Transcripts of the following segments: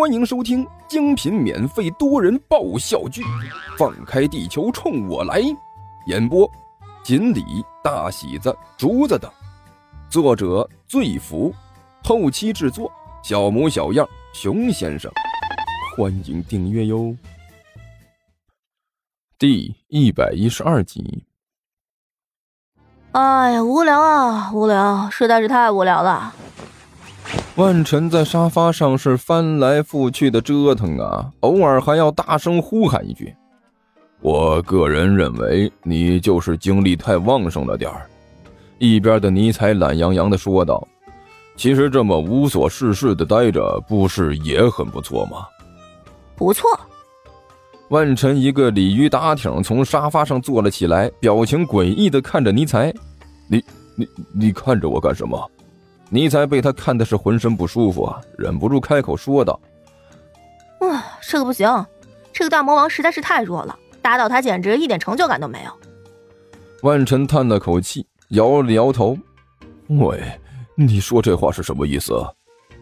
欢迎收听精品免费多人爆笑剧《放开地球冲我来》，演播：锦鲤、大喜子、竹子等，作者：醉福，后期制作：小模小样、熊先生。欢迎订阅哟。第一百一十二集。哎呀，无聊啊，无聊，实在是太无聊了。万晨在沙发上是翻来覆去的折腾啊，偶尔还要大声呼喊一句：“我个人认为你就是精力太旺盛了点儿。”一边的尼采懒洋洋的说道：“其实这么无所事事的待着，不是也很不错吗？”不错。万晨一个鲤鱼打挺从沙发上坐了起来，表情诡异的看着尼采：“你、你、你看着我干什么？”尼才被他看的是浑身不舒服啊，忍不住开口说道：“啊，这个不行，这个大魔王实在是太弱了，打倒他简直一点成就感都没有。”万晨叹了口气，摇了摇头：“喂，你说这话是什么意思？”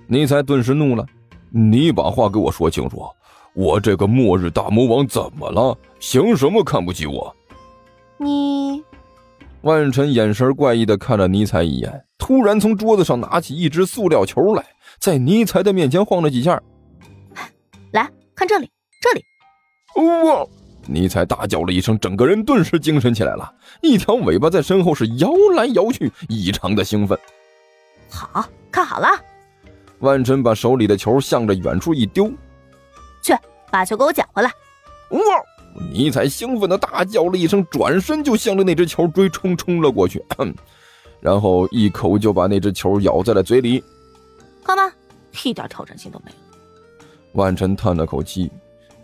尼才顿时怒了：“你把话给我说清楚，我这个末日大魔王怎么了？凭什么看不起我？”你。万晨眼神怪异的看了尼采一眼，突然从桌子上拿起一只塑料球来，在尼采的面前晃了几下。来看这里，这里！哇！尼采大叫了一声，整个人顿时精神起来了，一条尾巴在身后是摇来摇去，异常的兴奋。好看好了，万晨把手里的球向着远处一丢，去把球给我捡回来。哇！尼采兴奋的大叫了一声，转身就向着那只球追冲冲了过去，然后一口就把那只球咬在了嘴里。看吧，一点挑战性都没有。万晨叹了口气，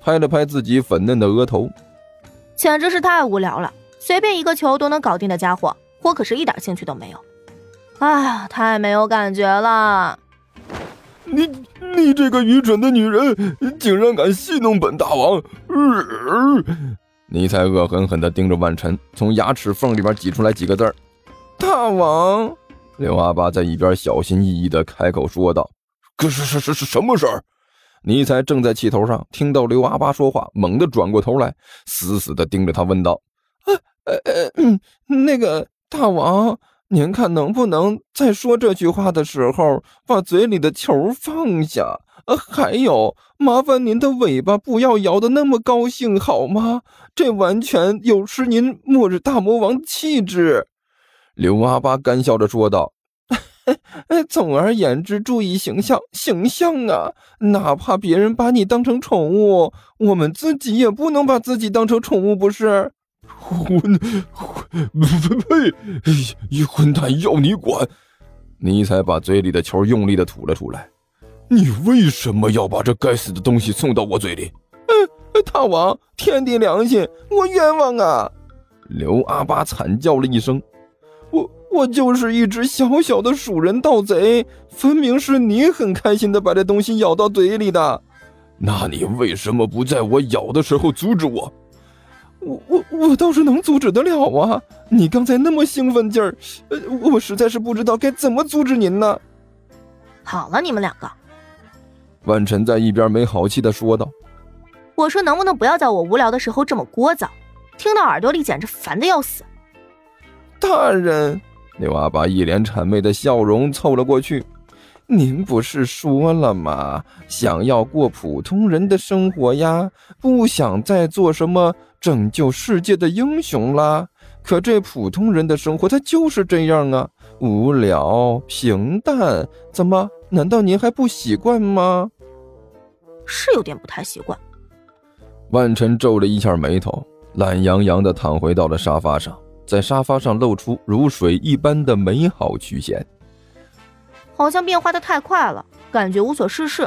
拍了拍自己粉嫩的额头，简直是太无聊了。随便一个球都能搞定的家伙，我可是一点兴趣都没有。哎呀，太没有感觉了。你你这个愚蠢的女人，竟然敢戏弄本大王！尼采恶狠狠地盯着万晨，从牙齿缝里边挤出来几个字儿：“大王。”刘阿八在一边小心翼翼地开口说道：“可是是是是什么事儿？”尼采正在气头上，听到刘阿八说话，猛地转过头来，死死地盯着他，问道：“呃呃呃，那个大王。”您看能不能在说这句话的时候把嘴里的球放下？呃，还有，麻烦您的尾巴不要摇得那么高兴好吗？这完全有失您末日大魔王的气质。”刘阿八干笑着说道。“总而言之，注意形象，形象啊！哪怕别人把你当成宠物，我们自己也不能把自己当成宠物，不是？”混混 呸！一混蛋要你管！尼采把嘴里的球用力的吐了出来。你为什么要把这该死的东西送到我嘴里？嗯，大王，天地良心，我冤枉啊！刘阿巴惨叫了一声。我我就是一只小小的鼠人盗贼，分明是你很开心的把这东西咬到嘴里的。那你为什么不在我咬的时候阻止我？我我我倒是能阻止得了啊！你刚才那么兴奋劲儿，呃，我实在是不知道该怎么阻止您呢。好了，你们两个，万晨在一边没好气的说道：“我说能不能不要在我无聊的时候这么聒噪，听到耳朵里简直烦的要死。”大人，刘阿爸一脸谄媚的笑容凑了过去。您不是说了吗？想要过普通人的生活呀，不想再做什么拯救世界的英雄啦。可这普通人的生活，他就是这样啊，无聊平淡。怎么？难道您还不习惯吗？是有点不太习惯。万晨皱了一下眉头，懒洋洋地躺回到了沙发上，在沙发上露出如水一般的美好曲线。好像变化的太快了，感觉无所事事，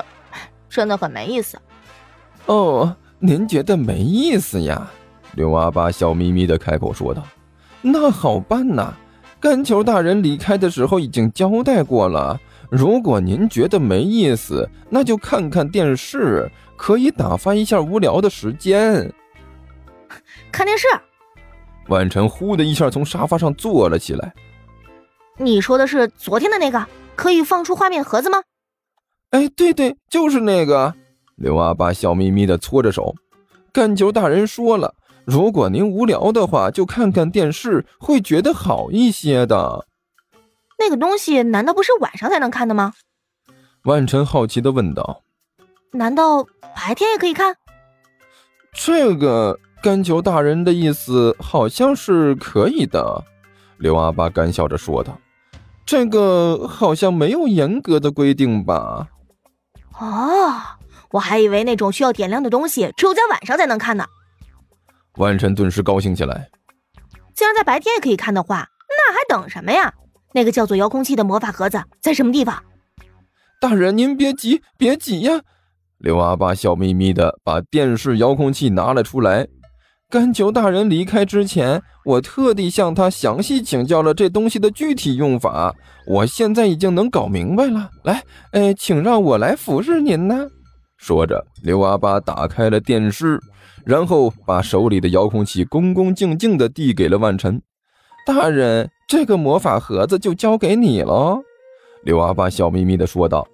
真的很没意思。哦，您觉得没意思呀？刘阿八笑眯眯的开口说道：“那好办呐，干球大人离开的时候已经交代过了。如果您觉得没意思，那就看看电视，可以打发一下无聊的时间。看电视。”万晨呼的一下从沙发上坐了起来。你说的是昨天的那个？可以放出画面盒子吗？哎，对对，就是那个。刘阿八笑眯眯的搓着手。干球大人说了，如果您无聊的话，就看看电视，会觉得好一些的。那个东西难道不是晚上才能看的吗？万晨好奇的问道。难道白天也可以看？这个甘球大人的意思好像是可以的。刘阿八干笑着说道：“这个好像没有严格的规定吧？”哦，我还以为那种需要点亮的东西只有在晚上才能看呢。万晨顿时高兴起来。既然在白天也可以看的话，那还等什么呀？那个叫做遥控器的魔法盒子在什么地方？大人，您别急，别急呀！刘阿八笑眯眯的把电视遥控器拿了出来。甘求大人离开之前，我特地向他详细请教了这东西的具体用法。我现在已经能搞明白了。来，哎，请让我来服侍您呢。说着，刘阿八打开了电视，然后把手里的遥控器恭恭敬敬地递给了万晨。大人，这个魔法盒子就交给你了。刘阿爸笑眯眯地说道：“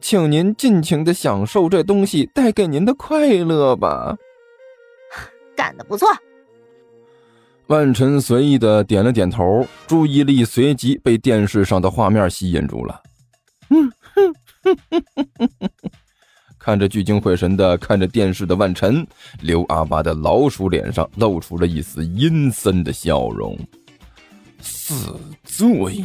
请您尽情地享受这东西带给您的快乐吧。”干得不错。万晨随意的点了点头，注意力随即被电视上的画面吸引住了。嗯哼哼哼哼哼看着聚精会神的看着电视的万晨，刘阿八的老鼠脸上露出了一丝阴森的笑容。死罪！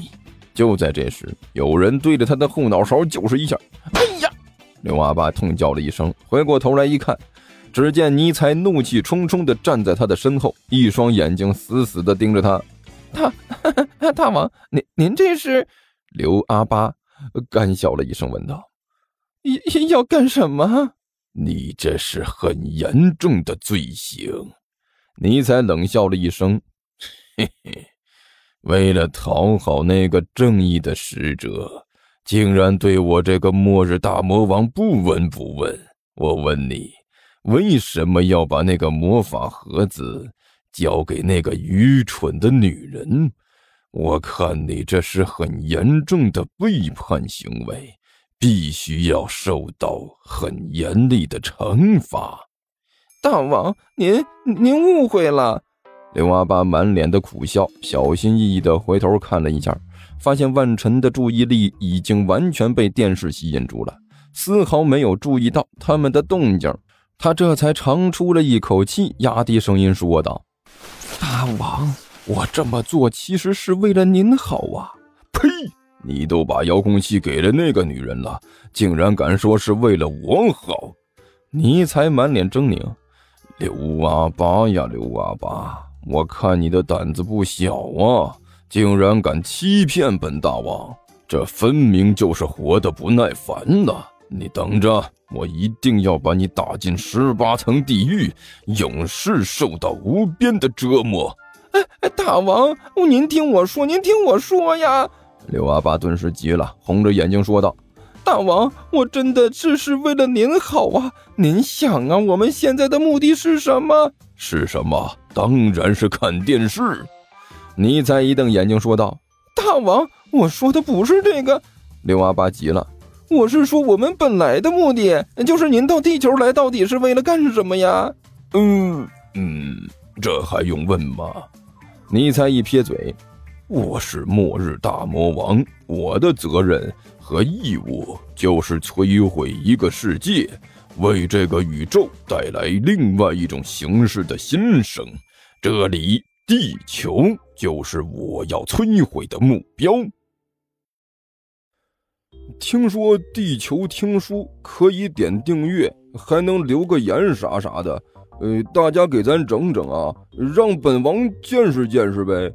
就在这时，有人对着他的后脑勺就是一下。哎呀！刘阿八痛叫了一声，回过头来一看。只见尼才怒气冲冲地站在他的身后，一双眼睛死死地盯着他。大大王，您您这是？刘阿八干笑了一声，问道：“要要干什么？”你这是很严重的罪行。尼才冷笑了一声：“嘿嘿，为了讨好那个正义的使者，竟然对我这个末日大魔王不闻不问。我问你。”为什么要把那个魔法盒子交给那个愚蠢的女人？我看你这是很严重的背叛行为，必须要受到很严厉的惩罚。大王，您您误会了。刘阿八满脸的苦笑，小心翼翼地回头看了一下，发现万晨的注意力已经完全被电视吸引住了，丝毫没有注意到他们的动静。他这才长出了一口气，压低声音说道：“大王，我这么做其实是为了您好啊！”呸！你都把遥控器给了那个女人了，竟然敢说是为了我好？尼才满脸狰狞：“刘阿八呀，刘阿八，我看你的胆子不小啊，竟然敢欺骗本大王，这分明就是活得不耐烦了。你等着！”我一定要把你打进十八层地狱，永世受到无边的折磨！哎哎，大王，您听我说，您听我说呀！刘阿八顿时急了，红着眼睛说道：“大王，我真的只是为了您好啊！您想啊，我们现在的目的是什么？是什么？当然是看电视！”尼才一瞪眼睛说道：“大王，我说的不是这个！”刘阿八急了。我是说，我们本来的目的就是您到地球来，到底是为了干什么呀？嗯嗯，这还用问吗？尼才一撇嘴，我是末日大魔王，我的责任和义务就是摧毁一个世界，为这个宇宙带来另外一种形式的新生。这里，地球就是我要摧毁的目标。听说地球听书可以点订阅，还能留个言啥啥的，呃，大家给咱整整啊，让本王见识见识呗。